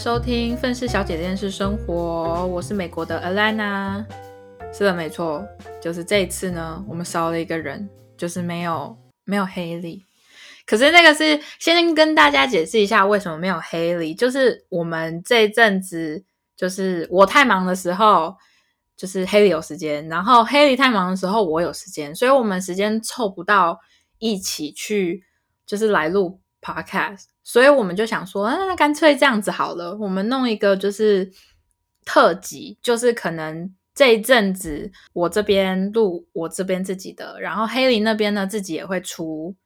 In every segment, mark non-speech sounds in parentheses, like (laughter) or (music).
收听《愤世小姐的电视生活》，我是美国的 Alana。是的，没错，就是这一次呢，我们少了一个人，就是没有没有黑莉。可是那个是先跟大家解释一下为什么没有黑莉，就是我们这阵子就是我太忙的时候，就是黑莉有时间，然后黑莉太忙的时候我有时间，所以我们时间凑不到一起去，就是来录 podcast。所以我们就想说，那干脆这样子好了，我们弄一个就是特辑，就是可能这一阵子我这边录我这边自己的，然后黑林那边呢自己也会出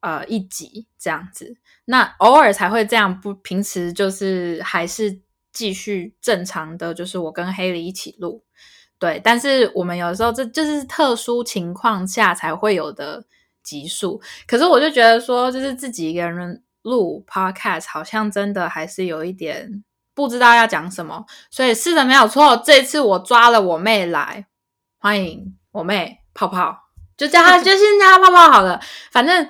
呃一集这样子，那偶尔才会这样，不平时就是还是继续正常的，就是我跟黑林一起录，对，但是我们有时候这就是特殊情况下才会有的集数，可是我就觉得说，就是自己一个人。录 podcast 好像真的还是有一点不知道要讲什么，所以是的没有错。这次我抓了我妹来，欢迎我妹泡泡，就叫她 (laughs) 就先叫她泡泡好了。反正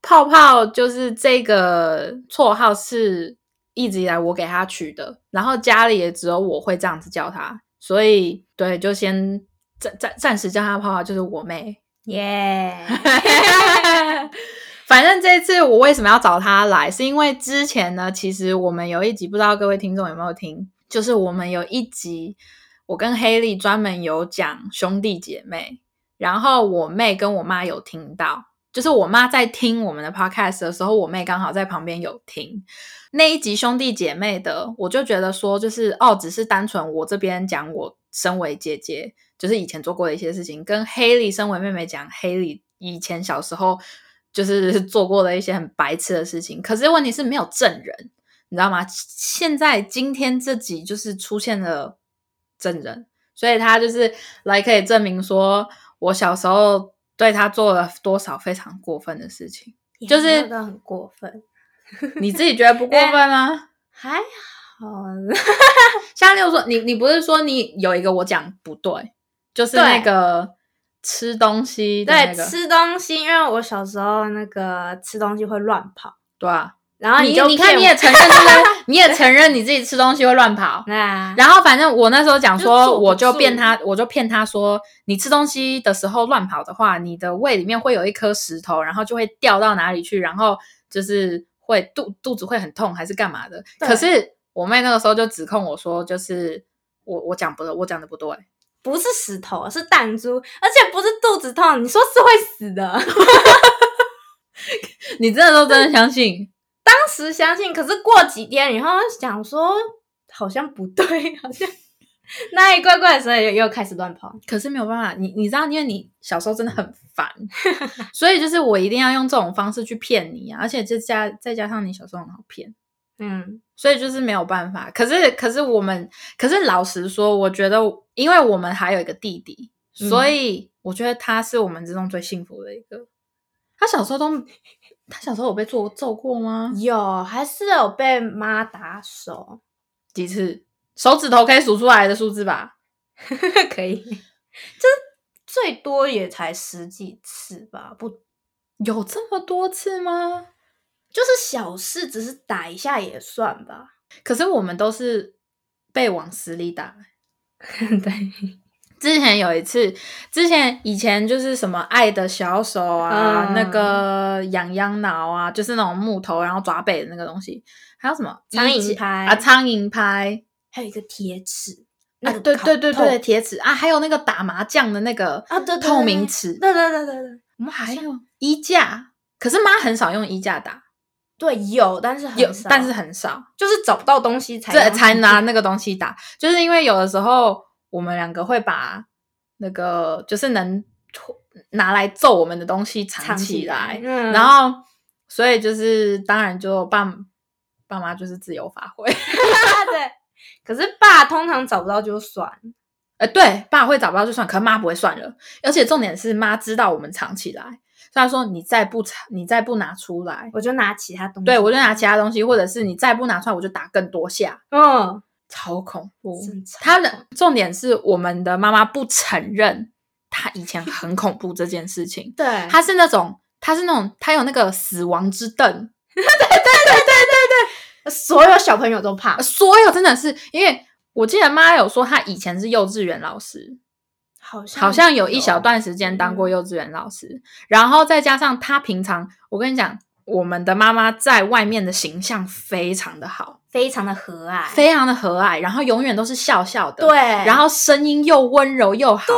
泡泡就是这个绰号是一直以来我给她取的，然后家里也只有我会这样子叫她，所以对，就先暂暂暂时叫她泡泡，就是我妹耶。(laughs) (laughs) 反正这次我为什么要找他来，是因为之前呢，其实我们有一集，不知道各位听众有没有听，就是我们有一集，我跟黑莉专门有讲兄弟姐妹，然后我妹跟我妈有听到，就是我妈在听我们的 podcast 的时候，我妹刚好在旁边有听那一集兄弟姐妹的，我就觉得说，就是哦，只是单纯我这边讲我身为姐姐，就是以前做过的一些事情，跟黑莉身为妹妹讲黑莉以前小时候。就是 (laughs) 做过了一些很白痴的事情，可是问题是没有证人，你知道吗？现在今天这集就是出现了证人，所以他就是来可以证明说我小时候对他做了多少非常过分的事情，就是很过分。(laughs) 你自己觉得不过分吗？还好，(laughs) 像六说你你不是说你有一个我讲不对，就是那个。吃东西，对，吃东西，因为我小时候那个吃东西会乱跑，对啊。然后你你看你也承认，对不对？你也承认你自己吃东西会乱跑。(laughs) 啊。然后反正我那时候讲说，我就骗他，我就骗他说，你吃东西的时候乱跑的话，你的胃里面会有一颗石头，然后就会掉到哪里去，然后就是会肚肚子会很痛，还是干嘛的？可是我妹那个时候就指控我说，就是我我讲不对，我讲的不对。不是石头，是弹珠，而且不是肚子痛。你说是会死的，(laughs) 你真的都真的相信？(laughs) 当时相信，可是过几天以后想说，好像不对，好像那一怪怪的时候又又开始乱跑。可是没有办法，你你知道，因为你小时候真的很烦，(laughs) 所以就是我一定要用这种方式去骗你啊！而且再加再加上你小时候很好骗。嗯，所以就是没有办法。可是，可是我们，可是老实说，我觉得，因为我们还有一个弟弟，所以我觉得他是我们之中最幸福的一个。他小时候都，他小时候有被揍揍过吗？有，还是有被妈打手几次？手指头可以数出来的数字吧？(laughs) 可以，这最多也才十几次吧？不，有这么多次吗？就是小事，只是打一下也算吧。可是我们都是被往死里打。(laughs) 对，之前有一次，之前以前就是什么爱的小手啊，那个痒痒挠啊，就是那种木头然后抓背的那个东西。还有什么苍蝇拍啊？苍蝇拍，还有一个铁尺。啊，对对对对，铁尺啊，还有那个打麻将的那个啊，对透明尺。对对对对对，我们还有衣架，可是妈很少用衣架打。对，有，但是有，但是很少，就是找不到东西才才拿那个东西打。就是因为有的时候我们两个会把那个就是能拿来揍我们的东西藏起来，然后所以就是当然就爸爸妈就是自由发挥。(laughs) 对，可是爸通常找不到就算，呃，对，爸会找不到就算，可妈不会算了。而且重点是妈知道我们藏起来。他说：“你再不查，你再不拿出来，我就拿其他东西。对我就拿其他东西，或者是你再不拿出来，我就打更多下。嗯，超恐怖。他的重点是，我们的妈妈不承认他以前很恐怖这件事情。(laughs) 对，他是那种，他是那种，他有那个死亡之凳。(laughs) 对对对对对对，所有小朋友都怕，所有真的是因为我记得妈有说她以前是幼稚园老师，好像好像有一小段时间当过幼稚园老师，然后再加上她平常，我跟你讲，我们的妈妈在外面的形象非常的好，非常的和蔼，非常的和蔼，然后永远都是笑笑的，对，然后声音又温柔又好听，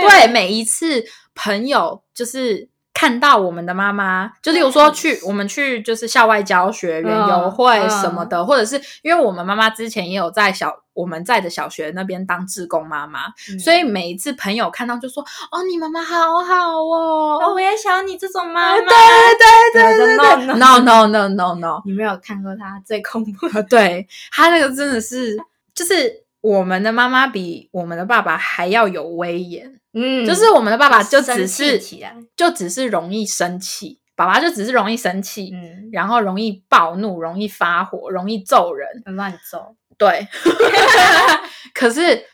对。对，每一次朋友就是。看到我们的妈妈，就例如说去我们去就是校外教学、园游会嗯什么的，或者是因为我们妈妈之前也有在小我们在的小学那边当志工妈妈，嗯所以每一次朋友看到就说：“哦，你妈妈好好哦。哦我也想要你这种妈妈。对对对对对对，no no no no no，你没有看过他最恐怖的，对他那个真的是，就是我们的妈妈比我们的爸爸还要有威严。嗯就是我们的爸爸就只是就只是容易生气，爸爸就只是容易生气，嗯，然后容易暴怒，容易发火，容易揍人。乱走，对，(laughs) 可是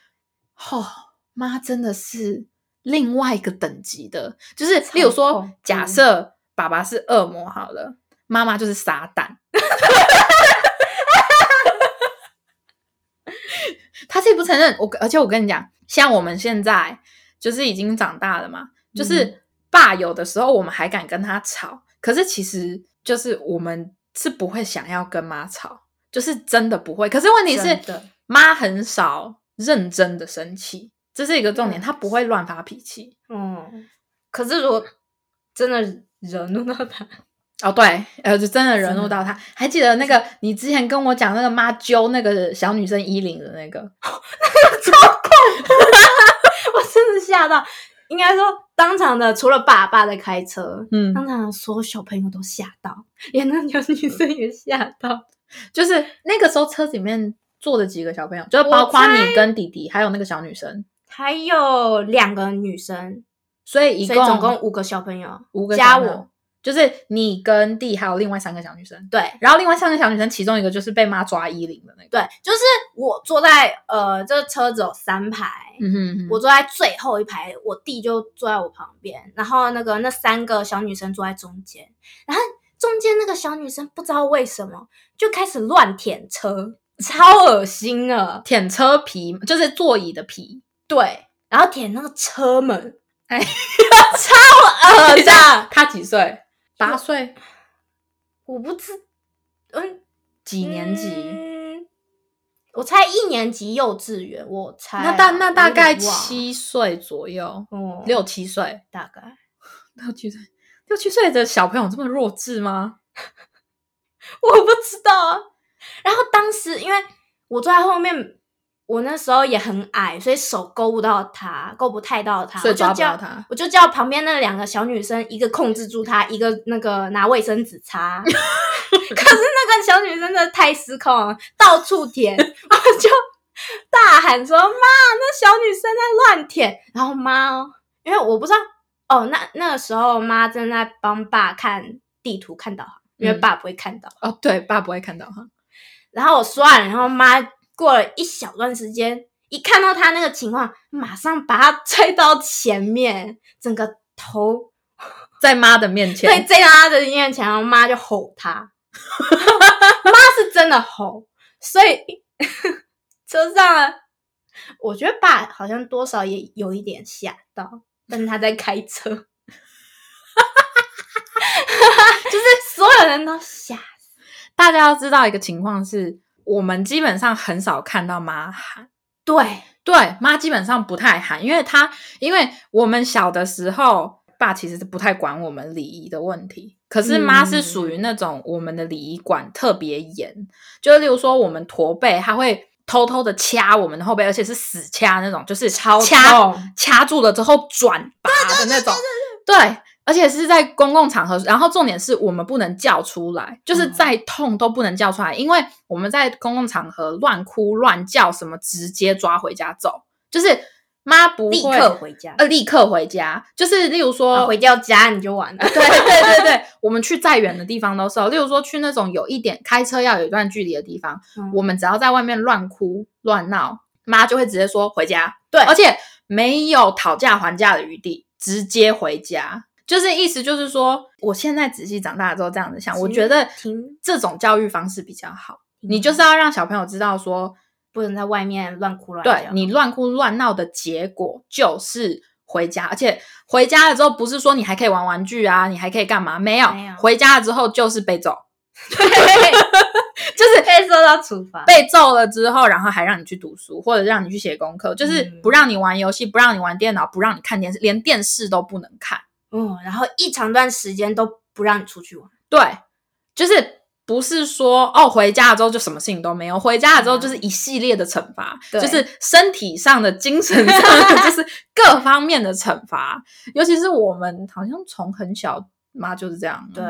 哦，妈真的是另外一个等级的，就是例如超说，假设爸爸是恶魔好了，妈妈就是撒旦。(laughs) 他自己不承认，我而且我跟你讲，像我们现在就是已经长大了嘛，就是爸有的时候我们还敢跟他吵，可是其实就是我们是不会想要跟妈吵，就是真的不会。可是问题是，妈很少认真的生气，这是一个重点，嗯她不会乱发脾气。嗯，可是如果真的惹怒到她，哦，对，呃，就真的惹怒到他。还记得那个你之前跟我讲那个妈揪那个小女生衣领的那个 (laughs) (laughs) 我真的吓到。应该说，当场的除了爸爸在开车，嗯，当场的所有小朋友都吓到，连那小女生也吓到。就是那个时候车子里面坐的几个小朋友，就是包括你跟弟弟，还有那个小女生，还有两个女生，所以一共以总共五个小朋友，五个加我，就是你跟弟还有另外三个小女生。对然后另外三个小女生，其中一个就是被妈抓衣领的那个。对，就是我坐在呃，这车子有三排，嗯哼哼，我坐在最后一排，我弟就坐在我旁边，然后那个那三个小女生坐在中间，然后中间那个小女生不知道为什么就开始乱舔车，超恶心啊，舔车皮，就是座椅的皮。对，然后舔那个车门，哎，(laughs) 超恶等一下的，(laughs) 他几岁？八岁？我不知，嗯，几年级？嗯我猜一年级幼稚园，我猜啊、那大那大概七岁左右，哦，六七岁，大概。(laughs) 六七岁，六七岁的小朋友这么弱智吗？(laughs) 我不知道啊。然后当时因为我坐在后面，我那时候也很矮，所以手勾不到他，勾不太到他，所以抓我就叫不到他。我就叫旁边那两个小女生，一个控制住他，一个那个拿卫生纸擦。(laughs) 可是那个小女生真的太失控了，到处舔，(laughs) 我就大喊说：“妈，那小女生在乱舔。”然后妈哦，因为我不知道哦，那那个时候妈正在帮爸看地图看导航，因为嗯爸不会看导航。哦，对，爸不会看到哈。然后我说完，然后妈过了一小段时间，一看到他那个情况，马上把他 (laughs) 推到前面，整个头在妈的面前，对追到他的面前，然后妈就吼他，(laughs) 妈是真的吼，所以 (laughs) 车上呢，我觉得爸好像多少也有一点吓到，但是他在开车，(laughs) 就是所有人都吓大家要知道一个情况是，我们基本上很少看到妈喊。对，对，妈基本上不太喊，因为她因为我们小的时候，爸其实是不太管我们礼仪的问题，可是妈是属于那种我们的礼仪管特别严，就例如说我们驼背，她会偷偷的掐我们的后背，而且是死掐那种，就是超掐痛。掐住了之后转拔的那种，对。而且是在公共场合，然后重点是我们不能叫出来，就是嗯。再痛都不能叫出来，因为我们在公共场合乱哭乱叫什么，直接抓回家走，就是妈不会立刻回家，呃立刻回家，就是例如说、啊回到家你就完了。对对对对，我们去再远的地方都是哦，例如说去那种有一点开车要有一段距离的地方，嗯我们只要在外面乱哭乱闹，妈就会直接说回家，对而且没有讨价还价的余地，直接回家。就是意思就是说，我现在仔细长大之后这样子想，我觉得挺这种教育方式比较好。你就是要让小朋友知道说，不能在外面乱哭乱叫。对你乱哭乱闹的结果就是回家，而且回家了之后不是说你还可以玩玩具啊，你还可以干嘛？没有，没有回家了之后就是被揍，(laughs) 对，就是可以受到处罚。被揍了之后，然后还让你去读书，或者让你去写功课，就是嗯不让你玩游戏，不让你玩电脑，不让你看电视，连电视都不能看。嗯，然后一长段时间都不让你出去玩。对，就是不是说哦，回家了之后就什么事情都没有，回家了之后就是一系列的惩罚，对。就是身体上的、精神上的，(laughs) 就是各方面的惩罚。尤其是我们好像从很小妈就是这样，对，，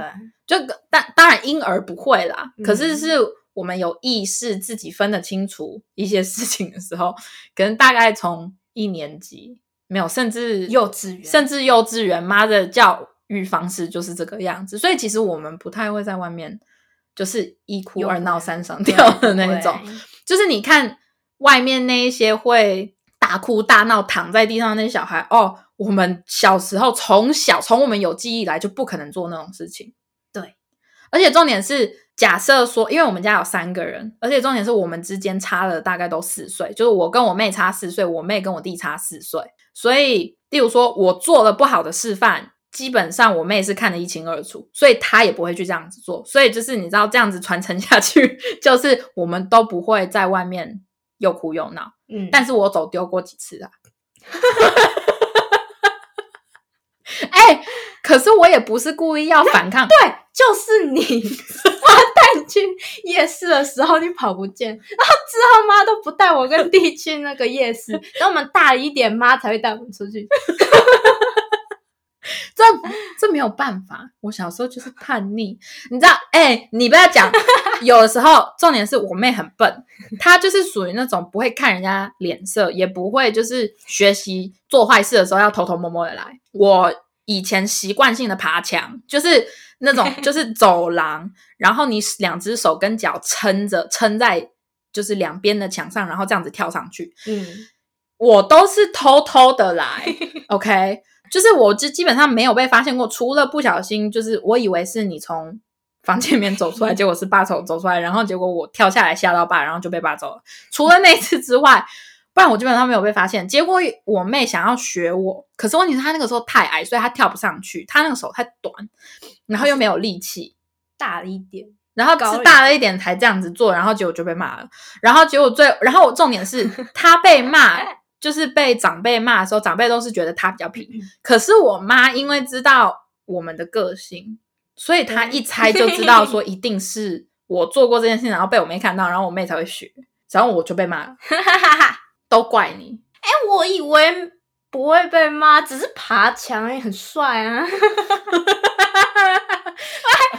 就当当然婴儿不会啦，嗯。可是是我们有意识自己分得清楚一些事情的时候，(laughs) 可能大概从一年级没有，甚至幼稚园。甚至幼稚园，妈的教育方式就是这个样子，所以其实我们不太会在外面就是一哭二闹三上吊的那一种，就是你看外面那一些会大哭大闹躺在地上的那些小孩，哦，我们小时候从小从我们有记忆来就不可能做那种事情。对，而且重点是，假设说，因为我们家有三个人，而且重点是我们之间差了大概都四岁，就是我跟我妹差四岁，我妹跟我弟差四岁，所以，例如说我做了不好的示范。基本上我妹是看得一清二楚，所以她也不会去这样子做。所以就是你知道这样子传承下去，(laughs) 就是我们都不会在外面又哭又闹。嗯，但是我走丢过几次啊。哎、可是我也不是故意要反抗，对，就是你，妈带你去夜市的时候你跑不见，然后之后妈都不带我跟弟去那个夜市，等我们大一点，妈才会带我们出去。这这没有办法。我小时候就是叛逆，你知道？哎、你不要讲，(laughs) 有的时候重点是我妹很笨，她就是属于那种不会看人家脸色，也不会就是学习做坏事的时候要偷偷摸摸的来。我以前习惯性的爬墙，就是那种就是走廊，然后你两只手跟脚撑着撑在就是两边的墙上，然后这样子跳上去。嗯，我都是偷偷的来，(laughs) OK，就是我基基本上没有被发现过，除了不小心，就是我以为是你从房间里面走出来，(laughs) 结果是爸走走出来，然后结果我跳下来吓到爸，然后就被爸走了。除了那一次之外，不然我基本上没有被发现。结果我妹想要学我，可是问题是她那个时候太矮，所以她跳不上去，她那个手太短，然后又没有力气。大了一点，然后是大了一点才这样子做，然后结果就被骂了。然后结果最，然后重点是 (laughs) 他被骂，就是被长辈骂的时候，长辈都是觉得他比较皮。可是我妈因为知道我们的个性，所以她一猜就知道说一定是我做过这件事情，然后被我妹看到，然后我妹才会学，然后我就被骂了，哈哈哈哈。都怪你。哎，我以为不会被骂，只是爬墙也很帅啊。(laughs) 我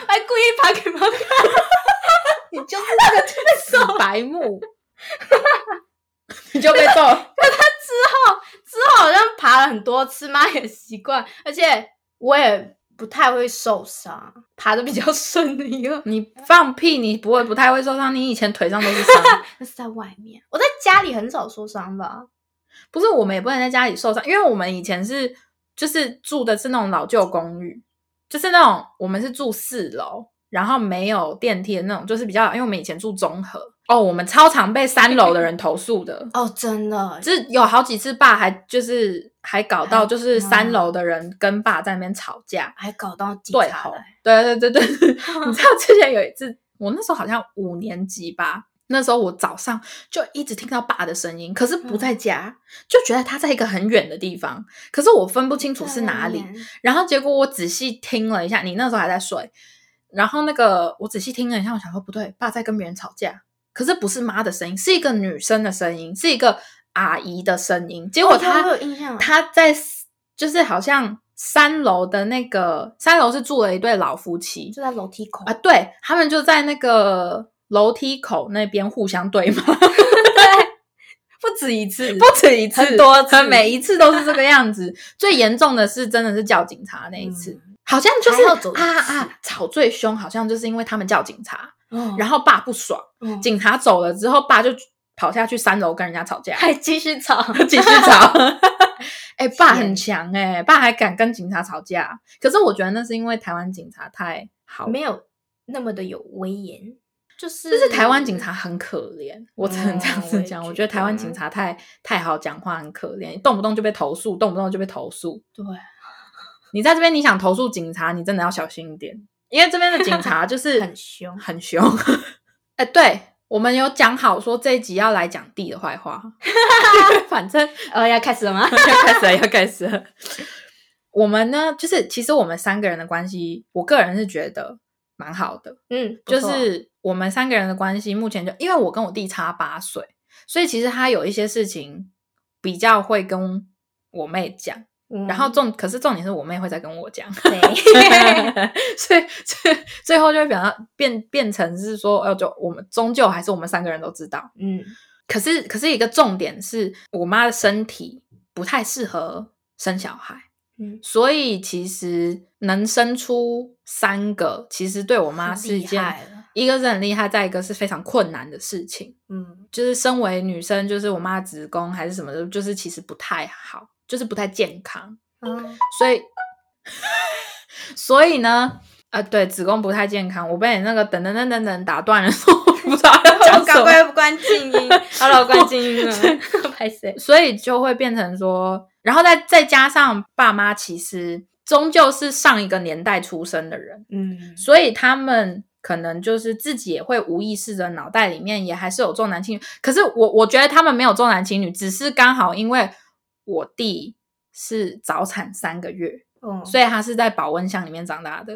还故意爬给妈看，(laughs) 你就是那个 (laughs) 死白目，(laughs) 你就被揍了。(laughs) 之后之后好像爬了很多次，嘛也习惯，而且我也不太会受伤，爬的比较顺利了。(laughs) 你放屁！你不会不太会受伤，你以前腿上都是伤。那是在外面，我在家里很少受伤吧？不是我们也不能在家里受伤，因为我们以前是就是住的是那种老旧公寓，就是那种我们是住四楼，然后没有电梯的那种，就是比较，因为我们以前住中和哦，我们超常被三楼的人投诉的，(laughs) 哦，真的，就是有好几次爸还就是还搞到就是三楼的人跟爸在那边吵架，还搞到警对吼察来。，对对对对对，(laughs) 你知道之前有一次，我那时候好像五年级吧，那时候我早上就一直听到爸的声音，可是不在家，就觉得他在一个很远的地方，可是我分不清楚是哪里。然后结果我仔细听了一下，你那时候还在睡，然后那个我仔细听了一下，我想说不对，爸在跟别人吵架，可是不是妈的声音，是一个女生的声音，是一个阿姨的声音。结果她、她在就是好像三楼的那个三楼是住了一对老夫妻。就在楼梯口。啊，对他们就在那个楼梯口那边互相对骂。(laughs) 不止一次，不止一次，很多次。每一次都是这个样子。最严重的是，真的是叫警察那一次，嗯好像就是啊啊，吵最凶，好像就是因为他们叫警察，哦然后爸不爽，嗯警察走了之后，爸就跑下去三楼跟人家吵架，还继续吵，(laughs) 继续吵。(laughs) 哎、爸很强哎、爸还敢跟警察吵架。可是我觉得那是因为台湾警察太好，没有那么的有威严。就是就是台湾警察很可怜，我只能这样子讲。我觉觉得台湾警察太太好讲话，很可怜，动不动就被投诉，动不动就被投诉。对，你在这边你想投诉警察，你真的要小心一点，因为这边的警察 (laughs) 就是很凶很凶。哎、对我们有讲好说这一集要来讲弟的坏话，(laughs) 反正呃，要开始了吗？(laughs) 要开始了，要开始了。我们呢，就是其实我们三个人的关系，我个人是觉得蛮好的。嗯，就是我们三个人的关系，目前就因为我跟我弟差八岁，所以其实他有一些事情比较会跟我妹讲，嗯。然后重可是重点是我妹会再跟我讲，对。(laughs) 所以最最后就会变成变变成是说，呃，就我们终究还是我们三个人都知道。嗯。可是可是一个重点是我妈的身体不太适合生小孩。嗯，所以其实能生出三个，其实对我妈是一件一个是很厉害，再一个是非常困难的事情。嗯就是身为女生，就是我妈子宫还是什么的，就是其实不太好，就是不太健康。嗯，(laughs) 所以，(laughs) 所以呢，呃，对，子宫不太健康。我被你那个等等等等等打断了，(laughs) 我不知道要讲什么。快关静音，好了，我关静音了，拍谁？所以就会变成说，然后再再加上爸妈其实终究是上一个年代出生的人，嗯，所以他们可能就是自己也会无意识的脑袋里面也还是有重男轻女。可是我我觉得他们没有重男轻女，只是刚好因为我弟是早产三个月，嗯，所以他是在保温箱里面长大的，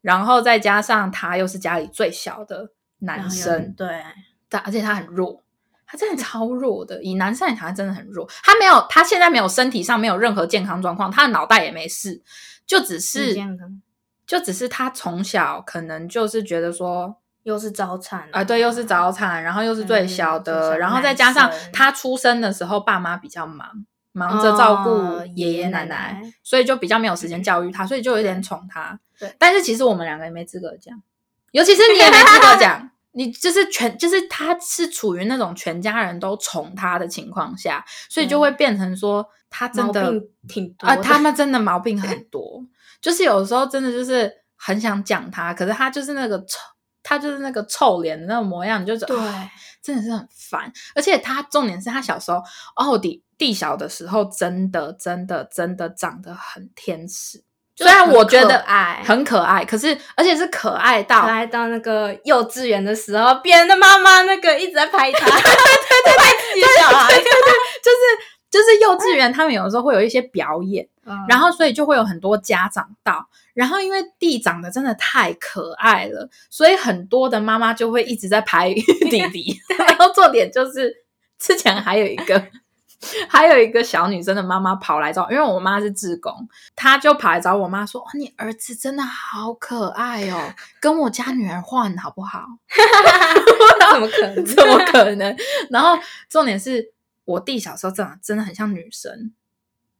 然后再加上他又是家里最小的男生，对，但而且他很弱，他真的超弱的。以男生来讲，他真的很弱。他没有，他现在没有身体上没有任何健康状况，他的脑袋也没事，就只是健康，就只是他从小可能就是觉得说。又是早产啊、对，又是早产，然后又是最小的，小然后再加上他出生的时候，爸妈比较忙，忙着照顾哦爷爷奶奶奶，所以就比较没有时间教育他，所以就有点宠他。对但是其实我们两个也没资格讲，尤其是你也没资格 (laughs) 讲，你就是全就是他是处于那种全家人都宠他的情况下，所以就会变成说他真的挺多啊，的他们真的毛病很多，就是有时候真的就是很想讲他，可是他就是那个臭，他就是那个臭脸的那种模样，你就觉得对啊真的是很烦。而且他重点是他小时候，哦，弟弟小的时候，真的真的真的长得很天使。虽然我觉得可爱很可爱，可是而且是可爱到可爱到那个幼稚园的时候，别人的妈妈那个一直在拍他，(laughs) 对对对，拍自己的小孩，就是就是幼稚园，他们有的时候会有一些表演，嗯然后所以就会有很多家长到，然后因为弟长得真的太可爱了，所以很多的妈妈就会一直在拍 (laughs) 弟弟，然后重点就是之前还有一个。还有一个小女生的妈妈跑来找，因为我妈是志工，她就跑来找我妈说：“哦，你儿子真的好可爱哦，跟我家女儿换好不好？” (laughs) 怎么可能？(laughs) 怎么可能？然后重点是我弟小时候真的真的很像女生，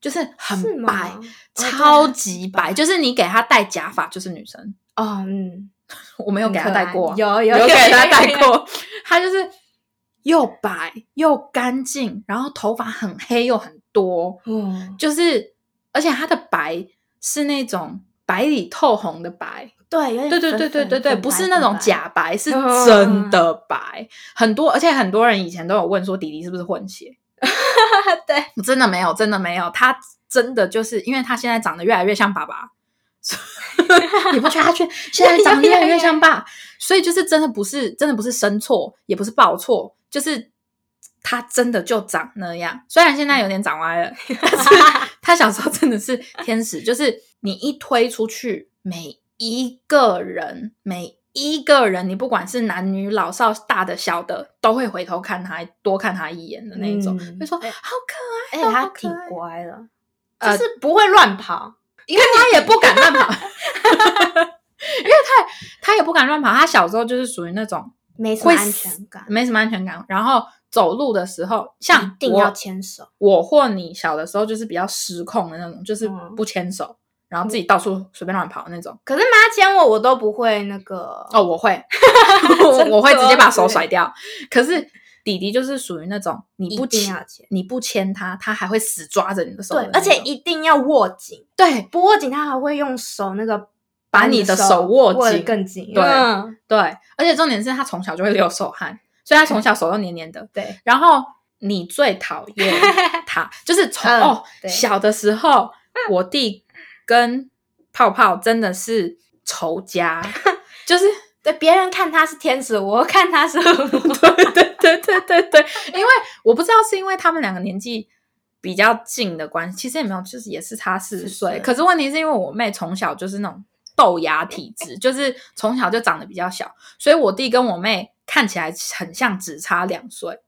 就是是很白，哦超级白，就是你给他戴假发就是女生。哦，嗯，(laughs) 我没有给他戴过啊，有有有给他戴，过，他就是又白又干净，然后头发很黑又很多，嗯，就是而且他的白是那种白里透红的白，对，有点对对对对对对，不是那种假白，是嗯真的白。很多，而且很多人以前都有问说弟弟是不是混血，(laughs) 对，真的没有，真的没有，他真的就是因为他现在长得越来越像爸爸。(laughs) 你不觉得他却 (laughs) 现在长得越来越像爸？所以就是真的不是真的不是生错，也不是报错，就是他真的就长那样。虽然现在有点长歪了，但是他小时候真的是天使，就是你一推出去，每一个人，每一个人，你不管是男女老少、大的小的，都会回头看他，多看他一眼的那一种，嗯会说哎好可而爱哦，且他挺乖的，呃就是不会乱跑，因为他也 (laughs) 不敢乱跑，(laughs) 因为他他也不敢乱跑。他小时候就是属于那种没什么安全感，没什么安全感，然后走路的时候，像我一定要牵手，我或你小的时候就是比较失控的那种，就是嗯。不牵手，然后自己到处随便乱跑那种。可是妈牵我，我都不会那个哦，我会，(laughs) (laughs) 我会直接把手甩掉。可是弟弟就是属于那种你不牵牵你不牵他，他还会死抓着你的手的对。而且一定要握紧，对不握紧他还会用手那个把你的手握紧，更紧。对嗯对，而且重点是他从小就会流手汗，所以他从小手都黏黏的。对，然后你最讨厌他，(laughs) 就是从、嗯哦小的时候，我弟跟泡泡真的是仇家，(laughs) 就是对，别人看他是天使，我看他是。(laughs) 对对对对对对，因为我不知道是因为他们两个年纪比较近的关系，其实也没有，就是也是差四四岁。可是问题是因为我妹从小就是那种豆芽体质，就是从小就长得比较小，所以我弟跟我妹看起来很像只差两岁，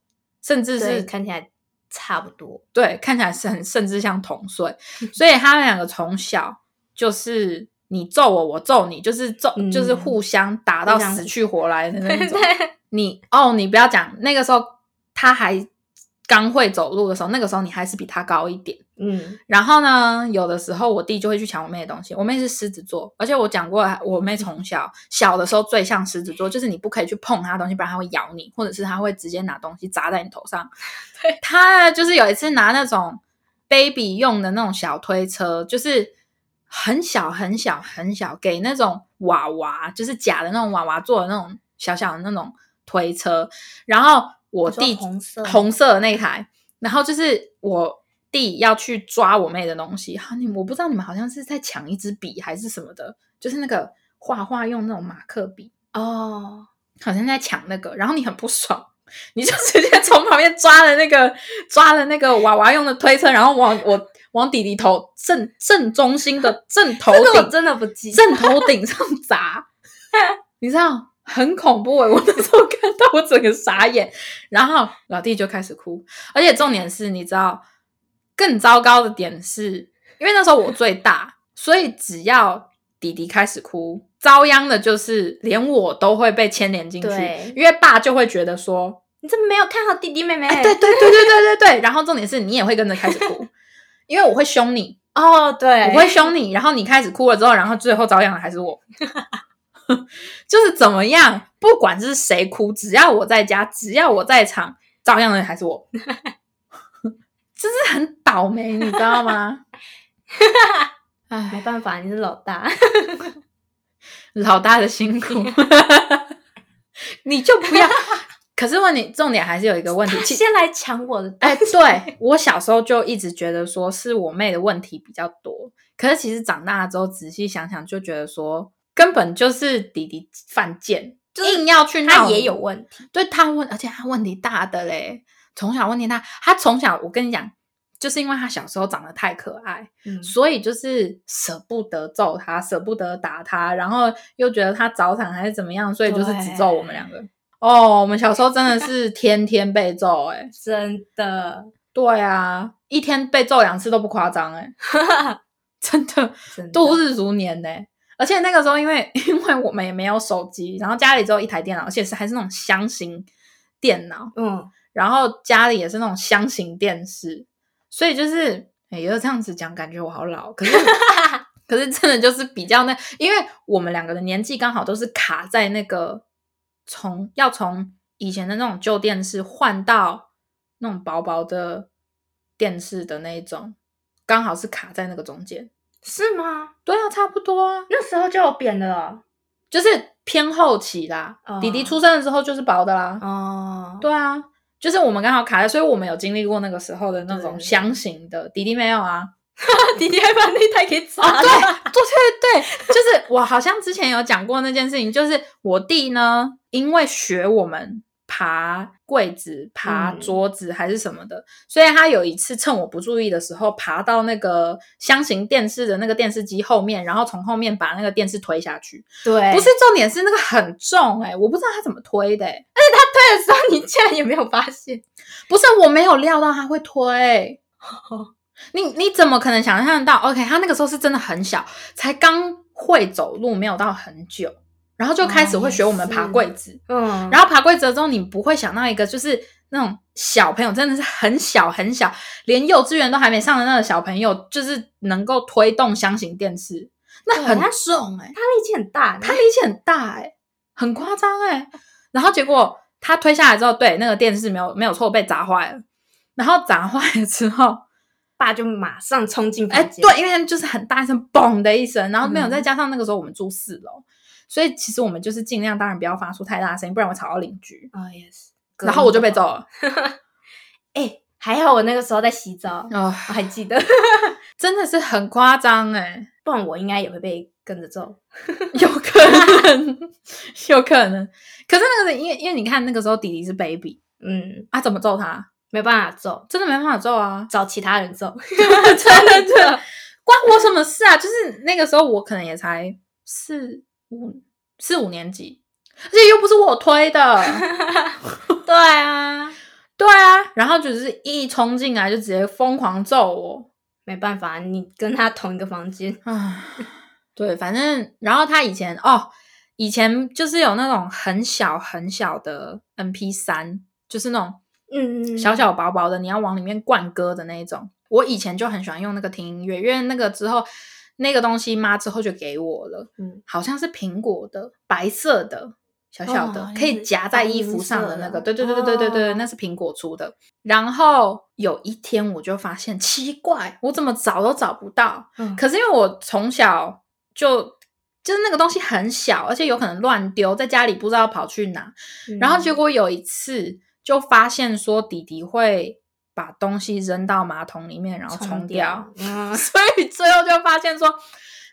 甚至，是看起来差不多。对，看起来是很甚至像同岁，所以他们两个从小就是你揍我，我揍你，就是揍，嗯就是互相打到死去活来的那种。你哦，你不要讲，那个时候他还刚会走路的时候，那个时候你还是比他高一点。嗯，然后呢，有的时候我弟就会去抢我妹的东西。我妹是狮子座，而且我讲过，我妹从小小的时候最像狮子座，就是你不可以去碰她的东西，不然她会咬你，或者是她会直接拿东西砸在你头上。对，(laughs) 她就是有一次拿那种 baby 用的那种小推车，就是很小很小很小，给那种娃娃，就是假的那种娃娃做的那种小小的那种推车。然后我弟红色红色的那一台，然后就是我弟要去抓我妹的东西，哈，你我不知道你们好像是在抢一支笔还是什么的，就是那个画画用那种马克笔，哦，好像在抢那个，然后你很不爽，你就直接从旁边抓了那个抓了那个娃娃用的推车，然后往我往弟弟头正正中心的正头这个我顶真的不记。正头顶上砸，(laughs) 你知道很恐怖诶、我那时候看到我整个傻眼，然后老弟就开始哭，而且重点是，你知道更糟糕的点是，因为那时候我最大，所以只要弟弟开始哭，遭殃的就是连我都会被牵连进去，因为爸就会觉得说，你怎么没有看好弟弟妹妹？哎，对对对对对对对，然后重点是你也会跟着开始哭，因为我会凶你，哦，对，我会凶你，然后你开始哭了之后，然后最后遭殃的还是我。(laughs) 就是怎么样，不管是谁哭，只要我在家，只要我在场，照样的还是我。(laughs) 就是很倒霉，你知道吗？(laughs) 没唉，办法，你是老大。老大的辛苦，你就不要。可是问你重点还是有一个问题，其先来抢我的，哎，对我小时候就一直觉得说是我妹的问题比较多，可是其实长大了之后仔细想想，就觉得说根本就是弟弟犯贱，就是硬要去闹他也有问题。对他问，而且他问题大的嘞，从小问题大。他从小，我跟你讲，就是因为他小时候长得太可爱，嗯，所以就是舍不得揍他，舍不得打他，然后又觉得他早产还是怎么样，所以就是只揍我们两个。哦，我们小时候真的是天天被揍、欸，真的，对啊，一天被揍两次都不夸张，哎，(laughs) 真的真的度日如年呢、而且那个时候，因为 (laughs) 因为我们也没有手机，然后家里只有一台电脑，而且是还是那种箱型电脑，嗯，然后家里也是那种箱型电视，所以就是，哎，有这样子讲，感觉我好老。可是，(laughs) 可是真的就是比较那，因为我们两个的年纪刚好都是卡在那个从要从以前的那种旧电视换到那种薄薄的电视的那一种，刚好是卡在那个中间。是吗？对啊，差不多啊，那时候就有扁的了。就是偏后期啦。哦弟弟出生的时候就是薄的啦。哦，对啊，就是我们刚好卡在，所以我们有经历过那个时候的那种对箱型的，弟弟没有啊。(laughs) 弟弟还把那台给砸啊，了。(laughs) 对对对对，就是我好像之前有讲过那件事情，就是我弟呢，因为学我们爬柜子、爬嗯桌子还是什么的，所以他有一次趁我不注意的时候，爬到那个箱型电视的那个电视机后面，然后从后面把那个电视推下去。对，不是重点是那个很重哎、我不知道他怎么推的、欸，(laughs) 推的时候，你竟然也没有发现。不是我没有料到他会推。(laughs) 你你怎么可能想象得到？OK，他那个时候是真的很小，才刚会走路，没有到很久，然后就开始会学我们爬柜子。嗯，然后爬柜子之后，你不会想到一个就是那种小朋友，真的是很小很小，连幼稚园都还没上的那个小朋友，就是能够推动箱型电视，那很重哎、他力气很大，他力气很大哎、很夸张哎。然后结果他推下来之后，对那个电视没有没有错被砸坏了。然后砸坏了之后，爸就马上冲进哎，房间。对，因为就是很大一声嘣的一声，然后没有，嗯再加上那个时候我们住四楼，所以其实我们就是尽量，当然不要发出太大的声音，不然会吵到邻居。哦，也是。然后我就被揍了，(laughs) 哎、还好我那个时候在洗澡，哦，我还记得，(laughs) 真的是很夸张哎，不然我应该也会被跟着揍。(laughs) 有可能，有可能。可是那个是因为因为你看那个时候弟弟是 baby 嗯，啊，怎么揍他？没办法揍，真的没办法揍啊，找其他人揍。(laughs) 真的关我什么事啊？就是那个时候我可能也才四五四五年级，而且又不是我推的。(laughs) 对啊，对啊，然后就是一冲进来就直接疯狂揍我，没办法，你跟他同一个房间。啊，对，反正然后他以前哦，以前就是有那种很小很小的 MP 三，就是那种嗯，小小薄薄的，你要往里面灌歌的那一种。我以前就很喜欢用那个听音乐，因为那个之后那个东西妈之后就给我了，嗯，好像是苹果的白色的。小小的、哦可以夹在衣服上的那个，对对对对对对对，哦那是苹果出的。然后有一天我就发现奇怪，我怎么找都找不到。嗯可是因为我从小就就是那个东西很小，而且有可能乱丢，在家里不知道跑去哪。然后结果果有一次就发现说弟弟会把东西扔到马桶里面，然后冲掉，，嗯 (laughs) 所以最后就发现说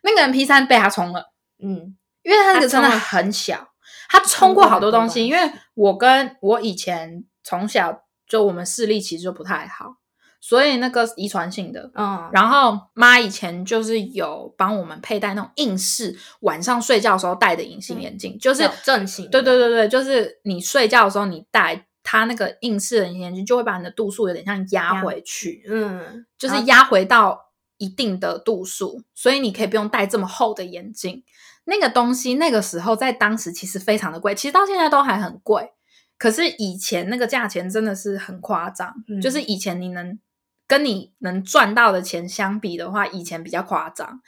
那个 MP 三被他冲了。嗯因为他那个真的很小，他冲过好多东西。冲因为我跟我以前从小就我们视力其实就不太好，所以那个遗传性的。嗯，然后妈以前就是有帮我们佩戴那种硬式晚上睡觉的时候戴的隐形眼镜，就是正型对对对对，就是你睡觉的时候你戴它那个硬式的隐形眼镜，就会把你的度数有点像压压回去，嗯，就是压回到一定的度数，所以你可以不用戴这么厚的眼镜。那个东西那个时候在当时其实非常的贵，其实到现在都还很贵。可是以前那个价钱真的是很夸张，嗯就是以前你能跟你能赚到的钱相比的话，以前比较夸张，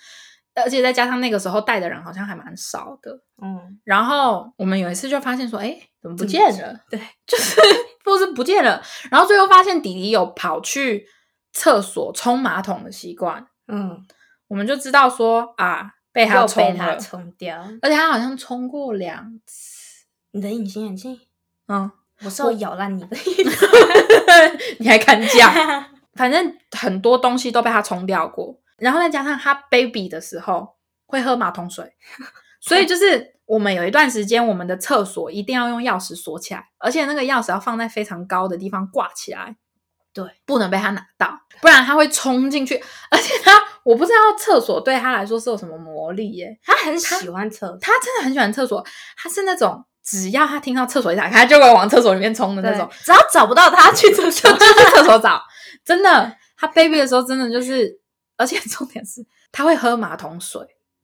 而且再加上那个时候带的人好像还蛮少的。嗯，然后我们有一次就发现说，哎，怎么不见了？对，(laughs) 就是不是不见了。然后最后发现弟弟有跑去厕所冲马桶的习惯，嗯，我们就知道说啊，被他又被他冲了，冲掉。而且他好像冲过两次。你的隐形眼镜，嗯，我是要咬烂你的。(laughs) (laughs) 你还敢讲？反正很多东西都被他冲掉过，然后再加上他 baby 的时候会喝马桶水，(laughs) 所以就是我们有一段时间，我们的厕所一定要用钥匙锁起来，而且那个钥匙要放在非常高的地方挂起来，对，不能被他拿到，不然他会冲进去。(laughs) 而且他，我不知道厕所对他来说是有什么魔力耶，他很喜欢厕所，他真的很喜欢厕所，他是那种只要他听到厕所一打开，他就会往厕所里面冲的那种。只要找不到他去厕所 (laughs) 去厕所找。真的，他 baby 的时候真的就是，而且 (laughs) 重点是他会喝马桶水。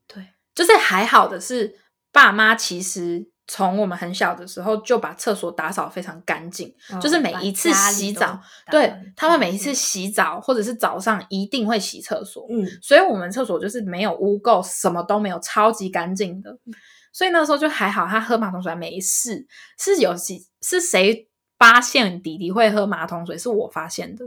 对，就是还好的是，爸妈其实从我们很小的时候就把厕所打扫非常干净，就是每一次洗澡，对他们每一次，洗澡或者是早上一定会洗厕所，嗯，所以我们厕所就是没有污垢，什么都没有，超级干净的。所以那时候就还好，他喝马桶水没事。是有几是谁发现弟弟会喝马桶水？是我发现的。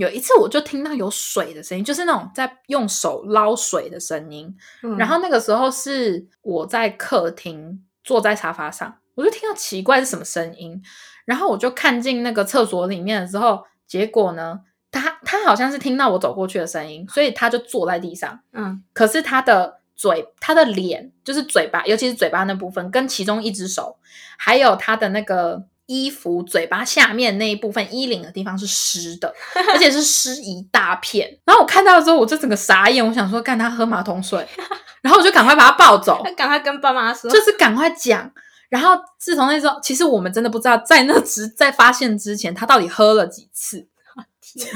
有一次我就听到有水的声音，就是那种在用手捞水的声音。嗯然后那个时候是我在客厅坐在沙发上，我就听到奇怪是什么声音，然后我就看进那个厕所里面的时候，结果呢，他他好像是听到我走过去的声音，所以他就坐在地上，嗯可是他的嘴、他的脸，就是嘴巴，尤其是嘴巴那部分，跟其中一只手，还有他的那个。衣服嘴巴下面那一部分衣领的地方是湿的，(laughs) 而且是湿一大片。然后我看到的时候，我就整个傻眼，我想说，干他喝马桶水，(laughs) 然后我就赶快把他抱走。(laughs) 他，赶快跟爸妈说，就是赶快讲。然后自从那时候，其实我们真的不知道，在那之在发现之前，他到底喝了几次。天。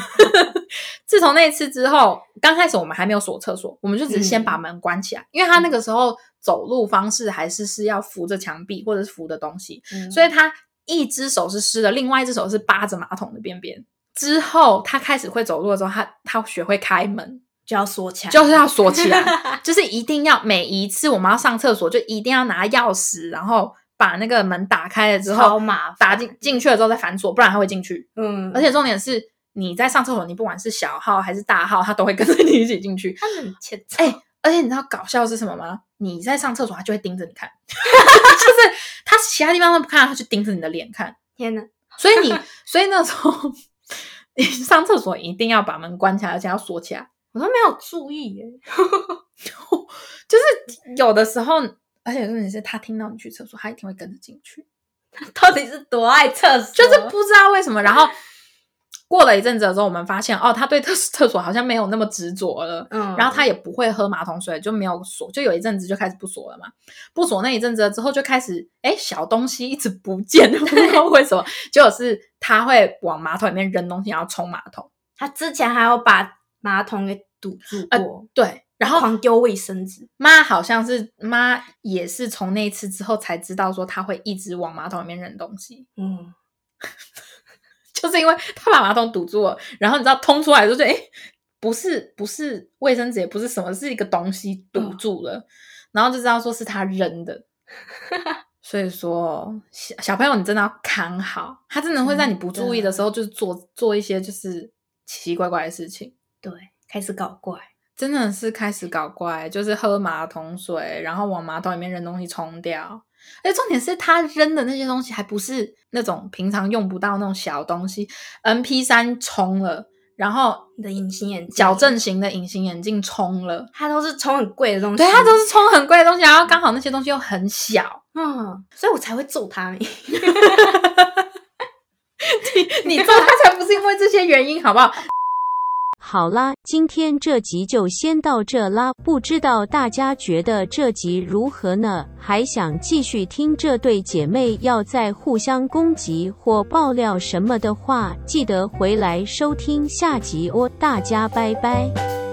自从那一次之后，刚开始我们还没有锁厕所，我们就只是先把门关起来，因为他那个时候走路方式还是是要扶着墙壁或者是扶的东西，嗯。所以他一只手是湿的，另外一只手是扒着马桶的边边。之后他开始会走路的时候，他他学会开门，就要锁起来，就是要锁起来，就是一定要每一次我们要上厕所，就一定要拿钥匙，然后把那个门打开了之后，超麻烦打进进去了之后再反锁，不然他会进去。嗯，而且重点是你在上厕所，你不管是小号还是大号，他都会跟着你一起进去。他很欠揍。哎、而且你知道搞笑是什么吗？你在上厕所，他就会盯着你看，(laughs) 就是他其他地方都不看，他就盯着你的脸看。天哪！所以你，(laughs) 所以那时候你上厕所一定要把门关起来，而且要锁起来。我都没有注意耶。(laughs) 就是有的时候，而且重点是他听到你去厕所，他一定会跟着进去，到底是多爱厕所？就是不知道为什么。然后过了一阵子之后，我们发现哦，他对厕厕所好像没有那么执着了。嗯，然后他也不会喝马桶水，就没有锁，就有一阵子就开始不锁了嘛。不锁那一阵子之后，就开始哎，小东西一直不见，不知道为什么，结果是他会往马桶里面扔东西，然后冲马桶。他之前还有把马桶给堵住呃过，对，然后狂丢卫生纸。妈好像是妈也是从那一次之后才知道说他会一直往马桶里面扔东西，嗯，(laughs) 就是因为他把马桶堵住了，然后你知道通出来就觉得哎，诶不是不是卫生纸，也不是什么，是一个东西堵住了，然后就知道说是他扔的。(laughs) 所以说，小小朋友，你真的要看好，他真的会在你不注意的时候，就是做做一些就是奇奇怪怪的事情。对，开始搞怪。真的是开始搞怪，就是喝马桶水，然后往马桶里面扔东西冲掉。而且重点是他扔的那些东西还不是那种平常用不到那种小东西，MP 三充了，然后你的隐形眼镜，矫正型的隐形眼镜充了，它都是充很贵的东西，对，它都是充很贵的东西，然后刚好那些东西又很小，嗯，所以我才会揍他。(laughs) (laughs) 你你揍他才不是因为这些原因，好不好？好啦，今天这集就先到这啦。不知道大家觉得这集如何呢？还想继续听这对姐妹要再互相攻击或爆料什么的话，记得回来收听下集哦。大家拜拜。